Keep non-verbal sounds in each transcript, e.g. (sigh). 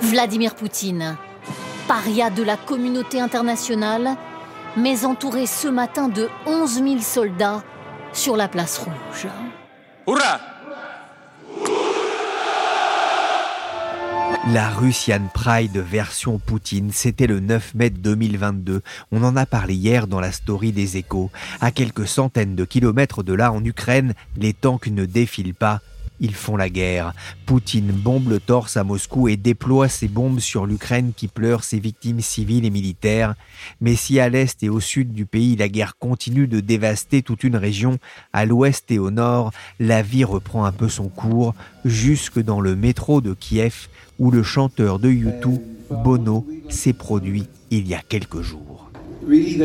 Vladimir Poutine, paria de la communauté internationale, mais entouré ce matin de 11 000 soldats sur la place rouge. Hurrah La Russian Pride version Poutine, c'était le 9 mai 2022. On en a parlé hier dans la story des échos. À quelques centaines de kilomètres de là, en Ukraine, les tanks ne défilent pas, ils font la guerre. Poutine bombe le torse à Moscou et déploie ses bombes sur l'Ukraine qui pleure ses victimes civiles et militaires. Mais si à l'est et au sud du pays la guerre continue de dévaster toute une région, à l'ouest et au nord, la vie reprend un peu son cours, jusque dans le métro de Kiev, où le chanteur de YouTube, Bono, s'est produit il y a quelques jours. Really,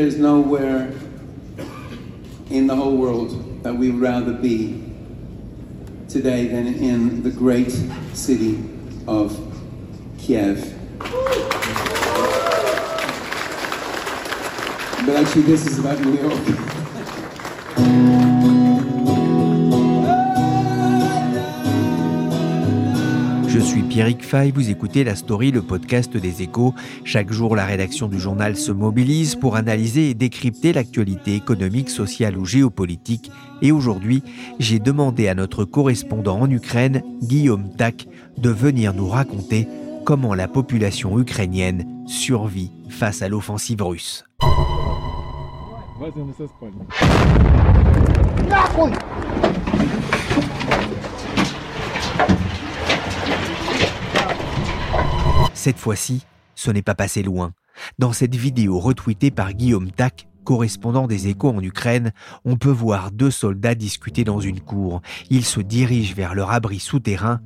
today than in the great city of Kiev. But actually, this is about New York. (laughs) suis Pierrick Fay, vous écoutez La Story, le podcast des échos. Chaque jour, la rédaction du journal se mobilise pour analyser et décrypter l'actualité économique, sociale ou géopolitique. Et aujourd'hui, j'ai demandé à notre correspondant en Ukraine, Guillaume Tac, de venir nous raconter comment la population ukrainienne survit face à l'offensive russe. Cette fois-ci, ce n'est pas passé loin. Dans cette vidéo retweetée par Guillaume Tac, correspondant des échos en Ukraine, on peut voir deux soldats discuter dans une cour. Ils se dirigent vers leur abri souterrain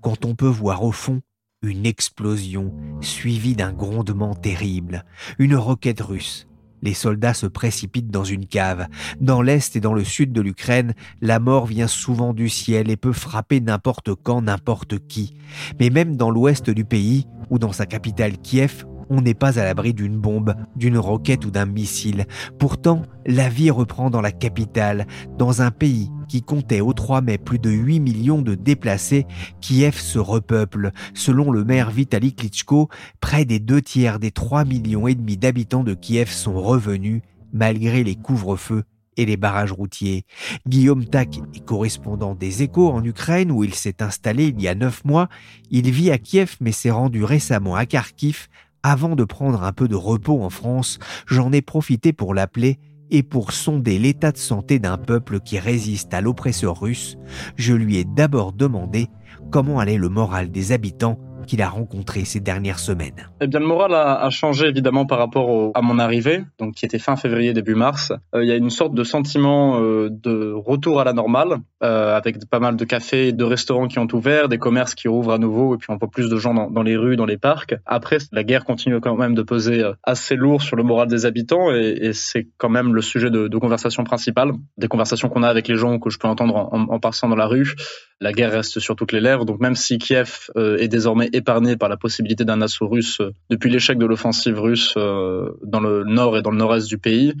quand on peut voir au fond une explosion suivie d'un grondement terrible. Une roquette russe les soldats se précipitent dans une cave. Dans l'est et dans le sud de l'Ukraine, la mort vient souvent du ciel et peut frapper n'importe quand, n'importe qui. Mais même dans l'ouest du pays, ou dans sa capitale Kiev, on n'est pas à l'abri d'une bombe, d'une roquette ou d'un missile. Pourtant, la vie reprend dans la capitale, dans un pays qui comptait au 3 mai plus de 8 millions de déplacés, Kiev se repeuple. Selon le maire Vitaly Klitschko, près des deux tiers des 3 millions et demi d'habitants de Kiev sont revenus, malgré les couvre-feux et les barrages routiers. Guillaume Tac est correspondant des échos en Ukraine où il s'est installé il y a neuf mois. Il vit à Kiev mais s'est rendu récemment à Kharkiv avant de prendre un peu de repos en France, j'en ai profité pour l'appeler et pour sonder l'état de santé d'un peuple qui résiste à l'oppresseur russe, je lui ai d'abord demandé comment allait le moral des habitants qu'il a rencontré ces dernières semaines Eh bien, le moral a, changé évidemment par rapport à mon arrivée, donc qui était fin février, début mars. Euh, il y a une sorte de sentiment euh, de retour à la normale, euh, avec pas mal de cafés, de restaurants qui ont ouvert, des commerces qui ouvrent à nouveau, et puis on voit plus de gens dans, les rues, dans les parcs. Après, la guerre continue quand même de peser assez lourd sur le moral des habitants, et, c'est quand même le sujet de, conversation principale, des conversations qu'on a avec les gens que je peux entendre en, en passant dans la rue. La guerre reste sur toutes les lèvres, donc même si Kiev est désormais épargné par la possibilité d'un assaut russe euh, depuis l'échec de l'offensive russe euh, dans le nord et dans le nord-est du pays.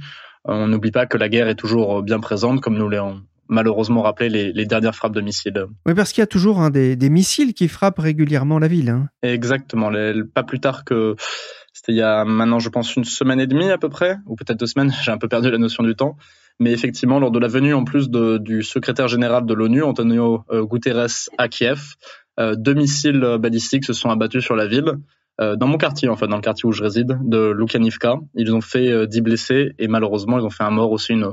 Euh, on n'oublie pas que la guerre est toujours bien présente, comme nous l'avons malheureusement rappelé les, dernières frappes de missiles. Oui, parce qu'il y a toujours hein, des, missiles qui frappent régulièrement la ville. Hein. Exactement. pas plus tard que c'était il y a maintenant, je pense, une semaine et demie à peu près, ou peut-être deux semaines. (laughs) J'ai un peu perdu la notion du temps. Mais effectivement, lors de la venue en plus du secrétaire général de l'ONU, Antonio Guterres, à Kiev, euh, deux missiles balistiques se sont abattus sur la ville. Euh, dans mon quartier, en fait, dans le quartier où je réside, de Lukanivka. Ils ont fait 10 euh, blessés et malheureusement, ils ont fait un mort aussi, une,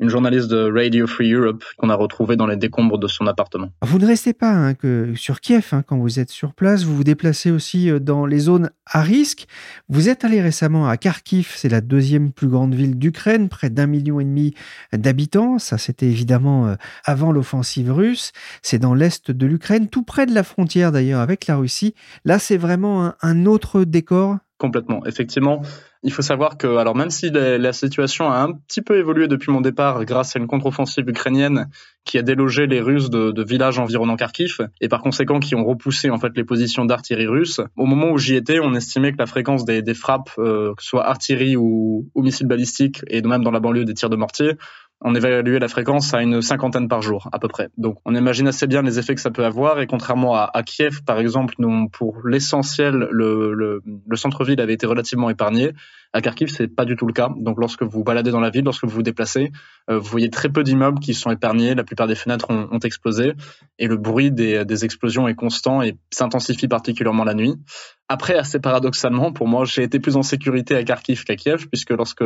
une journaliste de Radio Free Europe qu'on a retrouvée dans les décombres de son appartement. Vous ne restez pas hein, que sur Kiev hein, quand vous êtes sur place, vous vous déplacez aussi dans les zones à risque. Vous êtes allé récemment à Kharkiv, c'est la deuxième plus grande ville d'Ukraine, près d'un million et demi d'habitants. Ça, c'était évidemment euh, avant l'offensive russe. C'est dans l'est de l'Ukraine, tout près de la frontière d'ailleurs avec la Russie. Là, c'est vraiment un autre décor? Complètement. Effectivement, il faut savoir que, alors même si la, situation a un petit peu évolué depuis mon départ grâce à une contre-offensive ukrainienne qui a délogé les Russes de, villages environnant Kharkiv et par conséquent qui ont repoussé en fait les positions d'artillerie russe, au moment où j'y étais, on estimait que la fréquence des, frappes, euh, que ce soit artillerie ou, ou missiles balistiques et même dans la banlieue des tirs de mortier, on évaluait la fréquence à une cinquantaine par jour à peu près. Donc on imagine assez bien les effets que ça peut avoir et contrairement à, Kiev par exemple, nous, pour l'essentiel, le, le, le centre-ville avait été relativement épargné. À Kharkiv, c'est pas du tout le cas. Donc lorsque vous baladez dans la ville, lorsque vous vous déplacez, euh, vous voyez très peu d'immeubles qui sont épargnés, la plupart des fenêtres ont, explosé et le bruit des explosions est constant et s'intensifie particulièrement la nuit. Après, assez paradoxalement, pour moi, j'ai été plus en sécurité à Kharkiv qu'à Kiev, puisque lorsque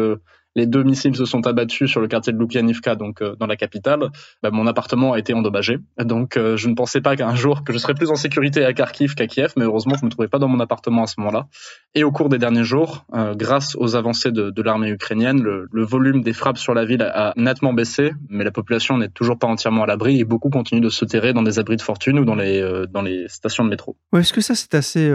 les deux missiles se sont abattus sur le quartier de Lukianivka, donc euh, dans la capitale, bah, mon appartement a été endommagé. Donc euh, je ne pensais pas qu'un jour que je serais plus en sécurité à Kharkiv qu'à Kiev, mais heureusement je ne me trouvais pas dans mon appartement à ce moment-là. Et au cours des derniers jours, euh, grâce aux avancées de, l'armée ukrainienne, le, volume des frappes sur la ville a, nettement baissé, mais la population n'est toujours pas entièrement à l'abri et beaucoup continuent de se terrer dans des abris de fortune ou dans les, dans les stations de métro. Ouais, Est-ce que ça c'est assez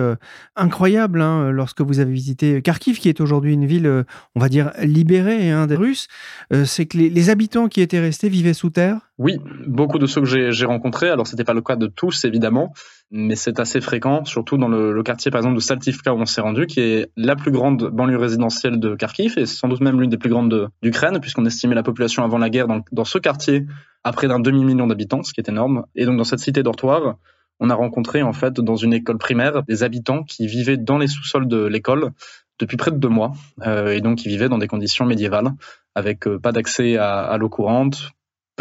incroyable hein, lorsque vous avez visité Kharkiv, qui est aujourd'hui une ville, on va dire, libérée hein, des Russes euh, c'est que les, habitants qui étaient restés vivaient sous terre Oui, beaucoup de ceux que j'ai rencontrés. Alors, c'était pas le cas de tous, évidemment, mais c'est assez fréquent, surtout dans le, quartier, par exemple, de Saltivka, où on s'est rendu, qui est la plus grande banlieue résidentielle de Kharkiv, et sans doute même l'une des plus grandes d'Ukraine, puisqu'on estimait la population avant la guerre dans, dans ce quartier à près d'un demi-million d'habitants, ce qui est énorme. Et donc, dans cette cité dortoir, on a rencontré en fait dans une école primaire des habitants qui vivaient dans les sous-sols de l'école depuis près de deux mois euh, et donc qui vivaient dans des conditions médiévales avec euh, pas d'accès à l'eau courante,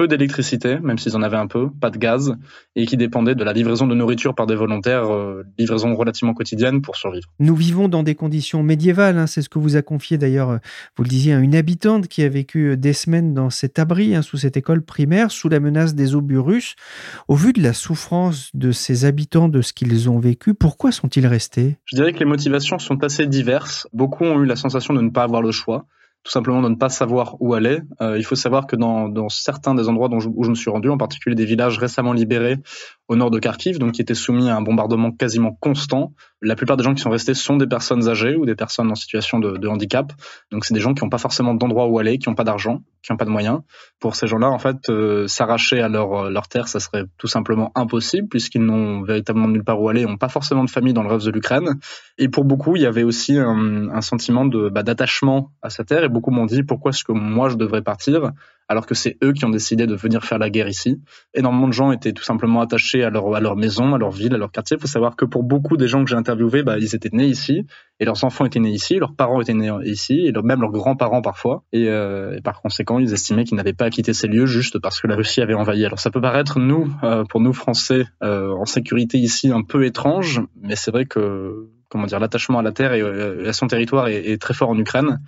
peu d'électricité, même s'ils en avaient un peu, pas de gaz, et qui dépendaient de la livraison de nourriture par des volontaires, euh, livraison relativement quotidienne pour survivre. Nous vivons dans des conditions médiévales, hein, c'est ce que vous a confié d'ailleurs, euh, vous le disiez, une habitante qui a vécu euh, des semaines dans cet abri, hein, sous cette école primaire, sous la menace des obus russes. Au vu de la souffrance de ces habitants, de ce qu'ils ont vécu, pourquoi sont-ils restés? Je dirais que les motivations sont assez diverses. Beaucoup ont eu la sensation de ne pas avoir le choix tout simplement de ne pas savoir où aller. Euh, il faut savoir que dans, certains des endroits dont où je me suis rendu, en particulier des villages récemment libérés au nord de Kharkiv, donc qui étaient soumis à un bombardement quasiment constant, la plupart des gens qui sont restés sont des personnes âgées ou des personnes en situation de, handicap. Donc c'est des gens qui n'ont pas forcément d'endroit où aller, qui n'ont pas d'argent, qui n'ont pas de moyens. Pour ces gens-là, en fait, euh, s'arracher à leur, leur terre, ça serait tout simplement impossible puisqu'ils n'ont véritablement nulle part où aller, n'ont pas forcément de famille dans le reste de l'Ukraine. Et pour beaucoup, il y avait aussi un, sentiment bah, d'attachement à sa terre beaucoup m'ont dit pourquoi est-ce que moi je devrais partir? Alors que c'est eux qui ont décidé de venir faire la guerre ici. Énormément de gens étaient tout simplement attachés à leur, maison, à leur ville, à leur quartier. Il faut savoir que pour beaucoup des gens que j'ai interviewés, bah, ils étaient nés ici, et leurs enfants étaient nés ici, leurs parents étaient nés ici, et même leurs grands-parents parfois. Et, euh, et, par conséquent, ils estimaient qu'ils n'avaient pas à quitter ces lieux juste parce que la Russie avait envahi. Alors ça peut paraître, nous, euh, pour nous Français, euh, en sécurité ici, un peu étrange, mais c'est vrai que comment dire, l'attachement à la terre et à son territoire est très fort en Ukraine.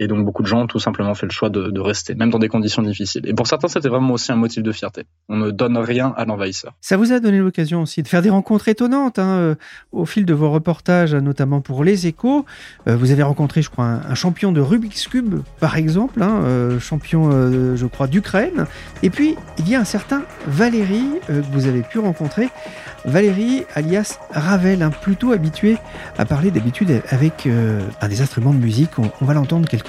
Et donc beaucoup de gens ont tout simplement fait le choix de, rester, même dans des conditions difficiles. Et pour certains, c'était vraiment aussi un motif de fierté. On ne donne rien à l'envahisseur. Ça vous a donné l'occasion aussi de faire des rencontres étonnantes hein, euh, au fil de vos reportages, notamment pour Les Échos. Euh, vous avez rencontré, je crois, un, champion de Rubik's Cube, par exemple, hein, euh, champion, je crois, d'Ukraine. Et puis, il y a un certain Valérie que vous avez pu rencontrer. Valérie, alias Ravel, hein, plutôt habitué à parler d'habitude avec des instruments de musique. On, on va l'entendre quelques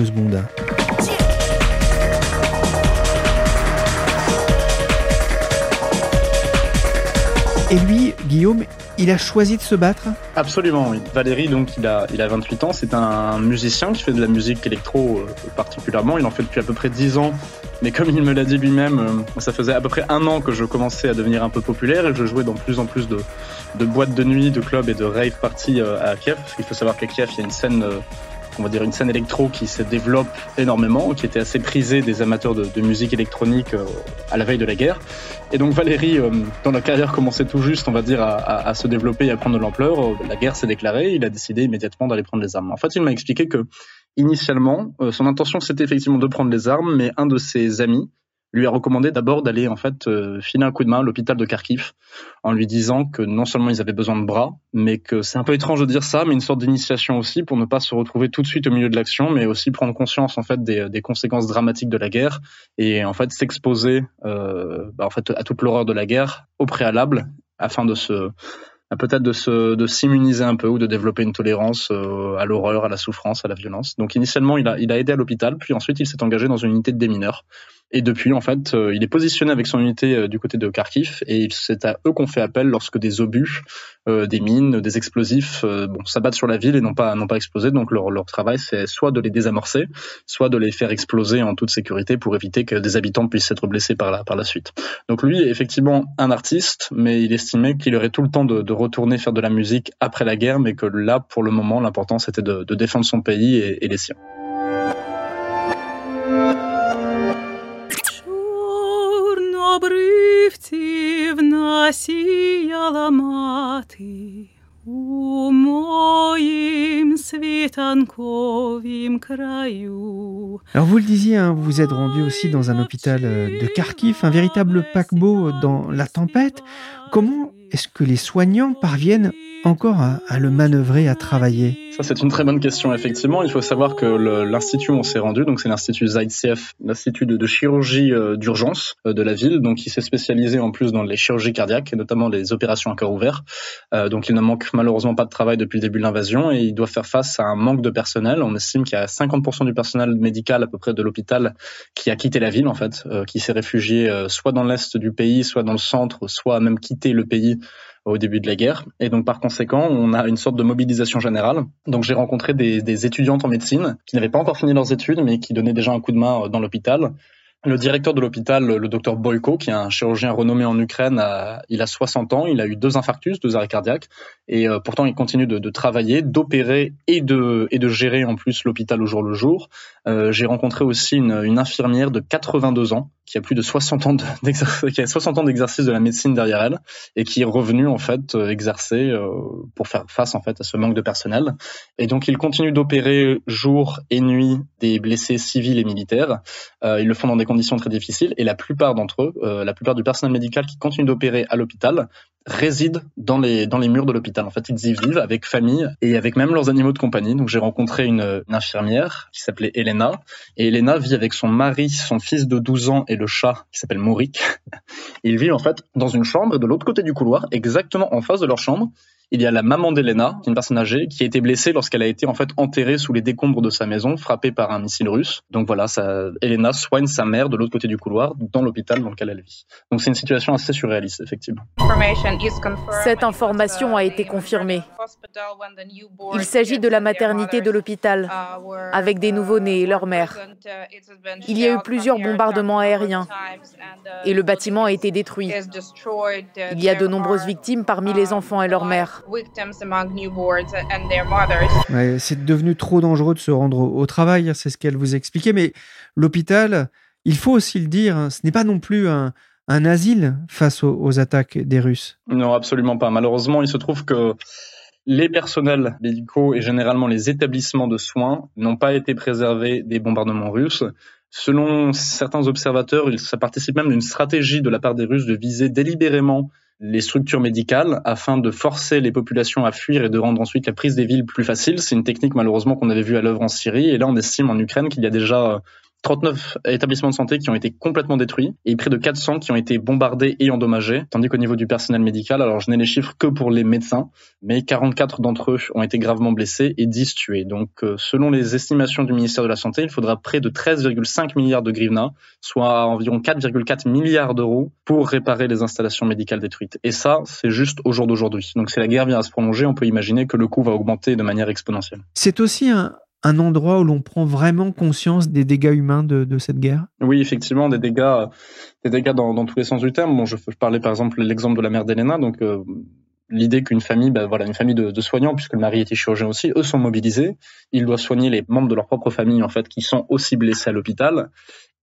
Et lui, Guillaume, il a choisi de se battre Absolument. Valérie, donc, il a, il a 28 ans. C'est un musicien qui fait de la musique électro euh, particulièrement. Il en fait depuis à peu près 10 ans. Mais comme il me l'a dit lui-même, euh, ça faisait à peu près un an que je commençais à devenir un peu populaire et je jouais dans plus en plus de, de boîtes de nuit, de clubs et de rave parties euh, à Kiev. Il faut savoir qu'à Kiev, il y a une scène on va dire une scène électro qui se développe énormément, qui était assez prisée des amateurs de, musique électronique euh, à la veille de la guerre. Et donc Valérie, euh, dans la carrière commençait tout juste, on va dire, à, à, à se développer et à prendre de l'ampleur. Euh, la guerre s'est déclarée, il a décidé immédiatement d'aller prendre les armes. En fait, il m'a expliqué que initialement, son intention c'était effectivement de prendre les armes, mais un de ses amis lui a recommandé d'abord d'aller en fait euh, filer un coup de main à l'hôpital de Kharkiv en lui disant que non seulement ils avaient besoin de bras, mais que c'est un peu étrange de dire ça, mais une sorte d'initiation aussi pour ne pas se retrouver tout de suite au milieu de l'action, mais aussi prendre conscience en fait des, des conséquences dramatiques de la guerre et en fait s'exposer euh, bah, en fait à toute l'horreur de la guerre au préalable afin de se peut-être de se de s'immuniser un peu ou de développer une tolérance euh, à l'horreur, à la souffrance, à la violence. Donc initialement, il a il a aidé à l'hôpital, puis ensuite il s'est engagé dans une unité de démineurs. Et depuis, en fait, euh, il est positionné avec son unité euh, du côté de Kharkiv et c'est à eux qu'on fait appel lorsque des obus, euh, des mines, des explosifs, bon, s'abattent sur la ville et n'ont pas, n'ont pas explosé. Donc leur, leur travail, c'est soit de les désamorcer, soit de les faire exploser en toute sécurité pour éviter que des habitants puissent être blessés par la, par la suite. Donc lui est effectivement un artiste, mais il estimait qu'il aurait tout le temps de, de, retourner faire de la musique après la guerre, mais que là, pour le moment, l'important c'était de, de, défendre son pays et, et les siens. засіяла мати у моїм світанковім краю. Alors vous le disiez, hein, vous vous êtes rendu aussi dans un hôpital euh, de Kharkiv, un véritable paquebot dans la tempête. Comment est-ce que les soignants parviennent encore à, le manœuvrer, à travailler? Ça, c'est une très bonne question, effectivement. Il faut savoir que l'institut où on s'est rendu, donc c'est l'institut ZICF, l'institut de, chirurgie euh, d'urgence euh, de la ville, donc il s'est spécialisé en plus dans les chirurgies cardiaques et notamment les opérations à cœur ouvert. Euh, donc il ne manque malheureusement pas de travail depuis le début de l'invasion et il doit faire face à un manque de personnel. On estime qu'il y a 50% du personnel médical à peu près de l'hôpital qui a quitté la ville en fait, qui s'est réfugié soit dans l'est du pays, soit dans le centre, soit même le pays au début de la guerre. Et donc par conséquent, on a une sorte de mobilisation générale. Donc j'ai rencontré des, étudiantes en médecine qui n'avaient pas encore fini leurs études, mais qui donnaient déjà un coup de main euh, dans l'hôpital. Le directeur de l'hôpital, le docteur Boyko, qui est un chirurgien renommé en Ukraine, il a 60 ans, il a eu deux infarctus, deux arrêts cardiaques, et euh, pourtant il continue de, travailler, d'opérer et de, gérer en plus l'hôpital au jour le jour. Euh, J'ai rencontré aussi une, infirmière de 82 ans qui a plus de 60 ans (laughs) d'exercice, qui a 60 ans d'exercice de la médecine derrière elle et qui est revenue en fait euh, exercer euh, pour faire face en fait à ce manque de personnel. Et donc il continue d'opérer jour et nuit des blessés civils et militaires. Euh, ils le font dans des conditions très difficiles et la plupart d'entre eux, la plupart du personnel médical qui continue d'opérer à l'hôpital résident dans les dans les murs de l'hôpital. En fait, ils y vivent avec famille et avec même leurs animaux de compagnie. Donc j'ai rencontré une, une infirmière qui s'appelait Elena et Elena vit avec son mari, son fils de 12 ans et le chat qui s'appelle Maurik. (laughs) Ils vivent en fait dans une chambre de l'autre côté du couloir, exactement en face de leur chambre, il y a la maman d'Elena, une personne âgée, qui a été blessée lorsqu'elle a été en fait enterrée sous les décombres de sa maison, frappée par un missile russe. Donc voilà, ça, Elena soigne sa mère de l'autre côté du couloir, dans l'hôpital dans lequel elle vit. Donc c'est une situation assez surréaliste, effectivement. Cette information a été confirmée. Il s'agit de la maternité de l'hôpital, avec des nouveau-nés et leur mère. Il y a eu plusieurs bombardements aériens et le bâtiment a été détruit. Il y a de nombreuses victimes parmi les enfants et leurs c'est devenu trop dangereux de se rendre au, travail, hein, c'est ce qu'elle vous expliquait. Mais l'hôpital, il faut aussi le dire, hein, ce n'est pas non plus un, asile face aux, attaques des Russes. Non, absolument pas. Malheureusement, il se trouve que les personnels médicaux et généralement les établissements de soins n'ont pas été préservés des bombardements russes. Selon certains observateurs, ça participe même d'une stratégie de la part des Russes de viser délibérément les structures médicales afin de forcer les populations à fuir et de rendre ensuite la prise des villes plus facile. C'est une technique malheureusement qu'on avait vue à l'œuvre en Syrie et là on estime en Ukraine qu'il y a déjà 39 établissements de santé qui ont été complètement détruits et près de 400 qui ont été bombardés et endommagés. Tandis qu'au niveau du personnel médical, alors je n'ai les chiffres que pour les médecins, mais 44 d'entre eux ont été gravement blessés et 10 tués. Donc euh, selon les estimations du ministère de la Santé, il faudra près de 13,5 milliards de grivna, soit environ 4,4 milliards d'euros pour réparer les installations médicales détruites. Et ça, c'est juste au jour d'aujourd'hui. Donc si la guerre vient à se prolonger, on peut imaginer que le coût va augmenter de manière exponentielle. C'est aussi un, un endroit où l'on prend vraiment conscience des dégâts humains de, cette guerre? Oui, effectivement, des dégâts, des dégâts dans, tous les sens du terme. Bon, je, parlais par exemple l'exemple de la mère d'Elena, donc euh, l'idée qu'une famille, ben, voilà, une famille de, soignants, puisque le mari était chirurgien aussi, eux sont mobilisés, ils doivent soigner les membres de leur propre famille en fait qui sont aussi blessés à l'hôpital.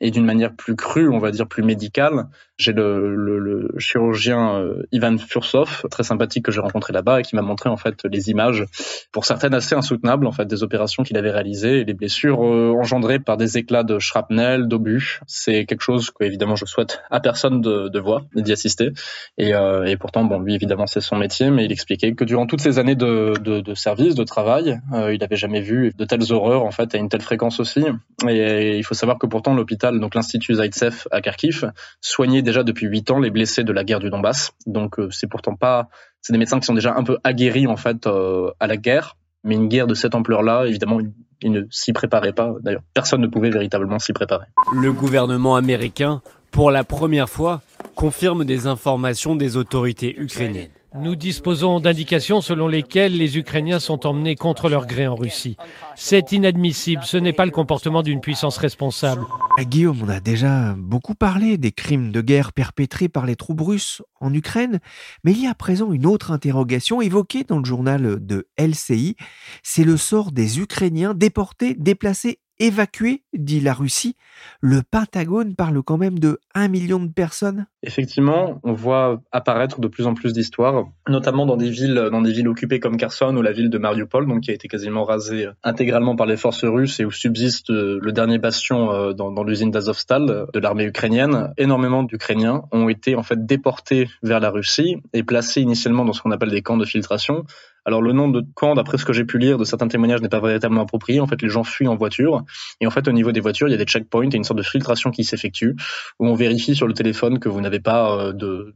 Et d'une manière plus crue, on va dire plus médicale. J'ai le, chirurgien euh, Ivan Fursov, très sympathique que j'ai rencontré là-bas et qui m'a montré en fait les images, pour certaines assez insoutenables en fait, des opérations qu'il avait réalisées et les blessures euh, engendrées par des éclats de shrapnel, d'obus. C'est quelque chose que évidemment je souhaite à personne de, voir d'y assister. Et, euh, et, pourtant, bon, lui évidemment c'est son métier, mais il expliquait que durant toutes ces années de, service, de travail, il n'avait jamais vu de telles horreurs en fait à une telle fréquence aussi. Et, et il faut savoir que pourtant l'hôpital donc l'Institut Zaitsev à Kharkiv, soignait déjà depuis 8 ans les blessés de la guerre du Donbass. Donc euh, c'est pourtant pas, c'est des médecins qui sont déjà un peu aguerris en fait euh, à la guerre, mais une guerre de cette ampleur-là, évidemment, ils ne s'y préparaient pas. D'ailleurs, personne ne pouvait véritablement s'y préparer. Le gouvernement américain, pour la première fois, confirme des informations des autorités ukrainiennes. Nous disposons d'indications selon lesquelles les Ukrainiens sont emmenés contre leur gré en Russie. C'est inadmissible, ce n'est pas le comportement d'une puissance responsable. Ah, Guillaume, on a déjà beaucoup parlé des crimes de guerre perpétrés par les troupes russes en Ukraine, mais il y a à présent une autre interrogation évoquée dans le journal de LCI, c'est le sort des Ukrainiens déportés, déplacés évacués, dit la Russie. Le Pentagone parle quand même de 1 million de personnes. Effectivement, on voit apparaître de plus en plus d'histoires, notamment dans des villes, dans des villes occupées comme Kherson ou la ville de Mariupol, donc qui a été quasiment rasée intégralement par les forces russes et où subsiste euh, le dernier bastion euh, dans, dans l'usine d'Azovstal de l'armée ukrainienne. Énormément d'Ukrainiens ont été en fait déportés vers la Russie et placés initialement dans ce qu'on appelle des camps de filtration alors le nom de camp, d'après ce que j'ai pu lire de certains témoignages, n'est pas véritablement approprié. En fait, les gens fuient en voiture. Et en fait, au niveau des voitures, il y a des checkpoints et une sorte de filtration qui s'effectue, où on vérifie sur le téléphone que vous n'avez pas euh, de,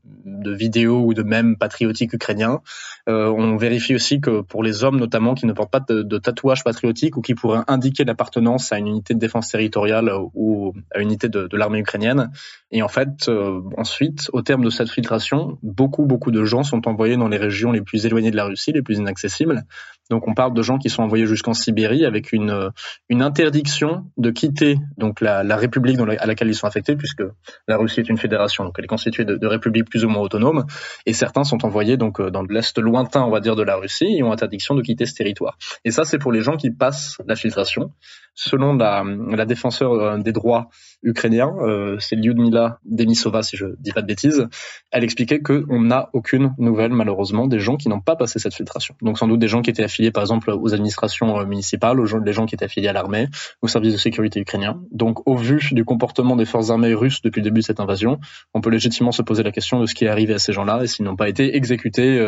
vidéos ou de mèmes patriotiques ukrainiens. Euh, on vérifie aussi que pour les hommes notamment qui ne portent pas de, tatouage patriotique ou qui pourraient indiquer l'appartenance à une unité de défense territoriale ou à une unité de, de l'armée ukrainienne. Et en fait, euh, ensuite, au terme de cette filtration, beaucoup, beaucoup de gens sont envoyés dans les régions les plus éloignées de la Russie, les plus inaccessibles. Donc on parle de gens qui sont envoyés jusqu'en Sibérie avec une, une interdiction de quitter donc la, la république à laquelle ils sont affectés, puisque la Russie est une fédération, donc elle est constituée de, de républiques plus ou moins autonomes, et certains sont envoyés donc dans l'est lointain, on va dire, de la Russie, et ont interdiction de quitter ce territoire. Et ça, c'est pour les gens qui passent la filtration. Selon la, la défenseur euh, des droits ukrainiens, euh, c'est Lyudmila Denisova, si je dis pas de bêtises, elle expliquait qu'on n'a aucune nouvelle, malheureusement, des gens qui n'ont pas passé cette filtration. Donc sans doute des gens qui étaient affiliés, par exemple, aux administrations euh, municipales, aux gens, des gens qui étaient affiliés à l'armée, au service de sécurité ukrainien. Donc au vu du comportement des forces armées russes depuis le début de cette invasion, on peut légitimement se poser la question de ce qui est arrivé à ces gens-là et s'ils n'ont pas été exécutés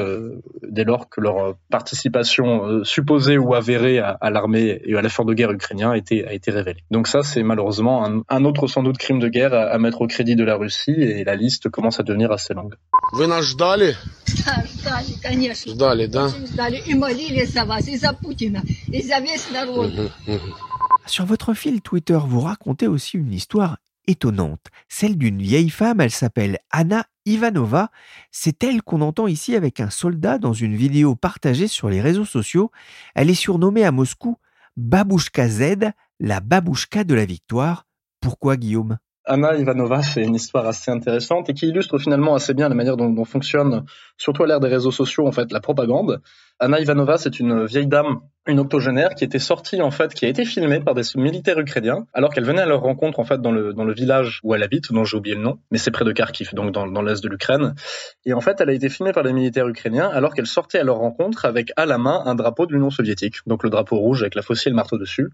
dès lors que leur participation supposée ou avérée à, à l'armée et à l'effort de guerre ukrainien a été, a révélé. Donc ça, c'est malheureusement un, autre sans doute crime de guerre à, mettre au crédit de la Russie et la liste commence à devenir assez longue. Sur votre fil Twitter, vous racontez aussi une histoire étonnante, celle d'une vieille femme, elle s'appelle Anna Ivanova. C'est elle qu'on entend ici avec un soldat dans une vidéo partagée sur les réseaux sociaux. Elle est surnommée à Moscou Babouchka Z, la babouchka de la victoire. Pourquoi Guillaume? Anna Ivanova, c'est une histoire assez intéressante et qui illustre finalement assez bien la manière dont, dont fonctionne, surtout à l'ère des réseaux sociaux, en fait, la propagande. Anna Ivanova, c'est une vieille dame, une octogénaire, qui était sortie, en fait, qui a été filmée par des militaires ukrainiens, alors qu'elle venait à leur rencontre, en fait, dans le, village où elle habite, dont j'ai oublié le nom, mais c'est près de Kharkiv, donc dans, dans l'est de l'Ukraine. Et en fait, elle a été filmée par des militaires ukrainiens, alors qu'elle sortait à leur rencontre avec à la main un drapeau de l'Union soviétique, donc le drapeau rouge avec la faucille et le marteau dessus.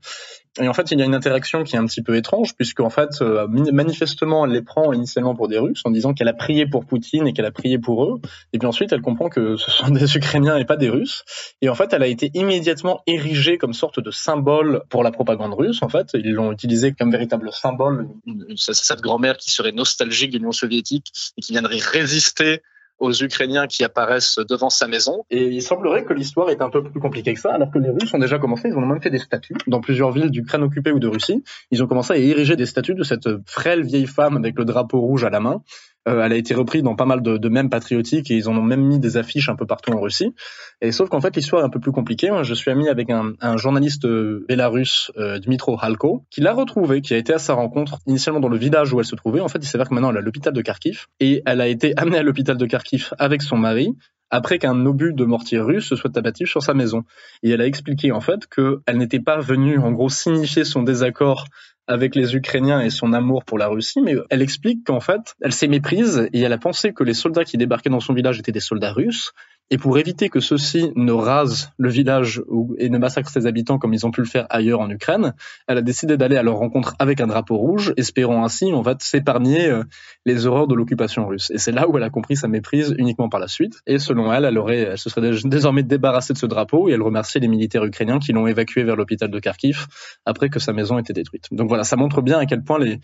Et en fait, il y a une interaction qui est un petit peu étrange, puisque en fait, euh, manifestement, elle les prend initialement pour des Russes, en disant qu'elle a prié pour Poutine et qu'elle a prié pour eux. Et puis ensuite, elle comprend que ce sont des Ukrainiens et pas des Russes. Et en fait, elle a été immédiatement érigée comme sorte de symbole pour la propagande russe. En fait, ils l'ont utilisée comme véritable symbole. Cette grand-mère qui serait nostalgique de l'Union soviétique et qui viendrait résister aux Ukrainiens qui apparaissent devant sa maison. Et il semblerait que l'histoire est un peu plus compliquée que ça, alors que les Russes ont déjà commencé, ils ont même fait des statues dans plusieurs villes d'Ukraine occupée ou de Russie. Ils ont commencé à ériger des statues de cette frêle vieille femme avec le drapeau rouge à la main. Euh, elle a été reprise dans pas mal de, de mèmes patriotiques et ils en ont même mis des affiches un peu partout en Russie. Et sauf qu'en fait, l'histoire est un peu plus compliquée. Je suis ami avec un, journaliste bélarusse, euh, Dmitro Halko, qui l'a retrouvé, qui a été à sa rencontre initialement dans le village où elle se trouvait. En fait, il s'avère que maintenant elle est à l'hôpital de Kharkiv et elle a été amenée à l'hôpital de Kharkiv avec son mari après qu'un obus de mortier russe se soit abattu sur sa maison. Et elle a expliqué en fait qu'elle n'était pas venue en gros signifier son désaccord avec les Ukrainiens et son amour pour la Russie, mais elle explique qu'en fait, elle s'est méprise et elle a pensé que les soldats qui débarquaient dans son village étaient des soldats russes et pour éviter que ceux-ci ne rasent le village et ne massacrent ses habitants comme ils ont pu le faire ailleurs en Ukraine, elle a décidé d'aller à leur rencontre avec un drapeau rouge, espérant ainsi en fait s'épargner euh, les horreurs de l'occupation russe. Et c'est là où elle a compris sa méprise uniquement par la suite. Et selon elle, elle aurait, elle se serait désormais débarrassée de ce drapeau et elle remerciait les militaires ukrainiens qui l'ont évacué vers l'hôpital de Kharkiv après que sa maison ait été détruite. Donc voilà, ça montre bien à quel point les,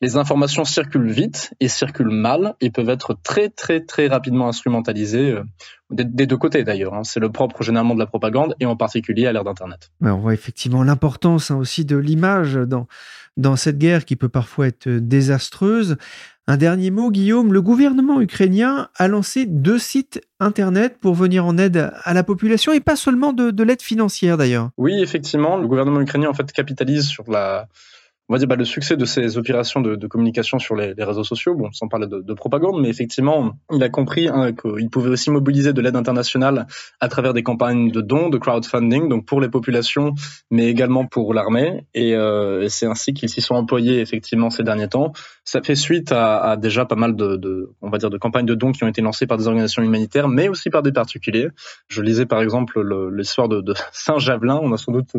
les informations circulent vite et circulent mal et peuvent être très très très rapidement instrumentalisées des, deux côtés d'ailleurs. Hein. C'est le propre généralement de la propagande et en particulier à l'ère d'Internet. on voit effectivement l'importance hein, aussi de l'image dans, dans cette guerre qui peut parfois être désastreuse. Un dernier mot, Guillaume. Le gouvernement ukrainien a lancé deux sites Internet pour venir en aide à la population et pas seulement de, de l'aide financière d'ailleurs. Oui, effectivement. Le gouvernement ukrainien en fait capitalise sur la, on va dire bah, le succès de ces opérations de, communication sur les, réseaux sociaux, bon, sans parler de, de propagande, mais effectivement, il a compris hein, qu'il pouvait aussi mobiliser de l'aide internationale à travers des campagnes de dons, de crowdfunding, donc pour les populations, mais également pour l'armée. Et, euh, c'est ainsi qu'ils s'y sont employés effectivement ces derniers temps. Ça fait suite à, déjà pas mal de, on va dire, de campagnes de dons qui ont été lancées par des organisations humanitaires, mais aussi par des particuliers. Je lisais par exemple l'histoire de, de (laughs) Saint-Javelin. On a sans doute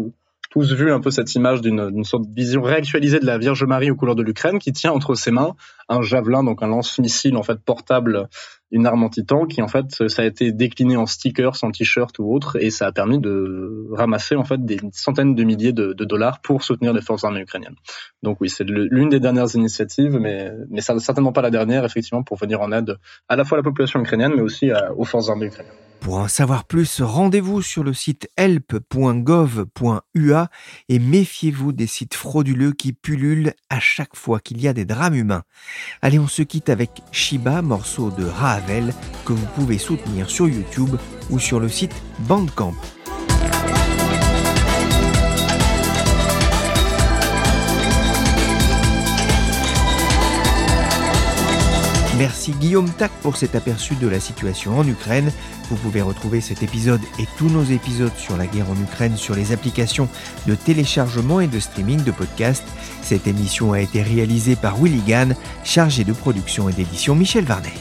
tous vu un peu cette image d'une sorte de vision réactualisée de la Vierge Marie aux couleurs de l'Ukraine qui tient entre ses mains un javelin, donc un lance-missile en fait portable, une arme anti-tank qui en fait ça a été décliné en stickers, en t-shirt ou autre et ça a permis de ramasser en fait des centaines de milliers de, dollars pour soutenir les forces armées ukrainiennes. Donc oui, c'est l'une des dernières initiatives, mais mais certainement pas la dernière effectivement pour venir en aide à la fois à la population ukrainienne mais aussi aux forces armées ukrainiennes. Pour en savoir plus, rendez-vous sur le site help.gov.ua et méfiez-vous des sites frauduleux qui pullulent à chaque fois qu'il y a des drames humains. Allez, on se quitte avec Shiba, morceau de Ravel que vous pouvez soutenir sur YouTube ou sur le site Bandcamp. Merci Guillaume Tac pour cet aperçu de la situation en Ukraine. Vous pouvez retrouver cet épisode et tous nos épisodes sur la guerre en Ukraine sur les applications de téléchargement et de streaming de podcasts. Cette émission a été réalisée par Willy Gann, chargé de production et d'édition Michel Varnet.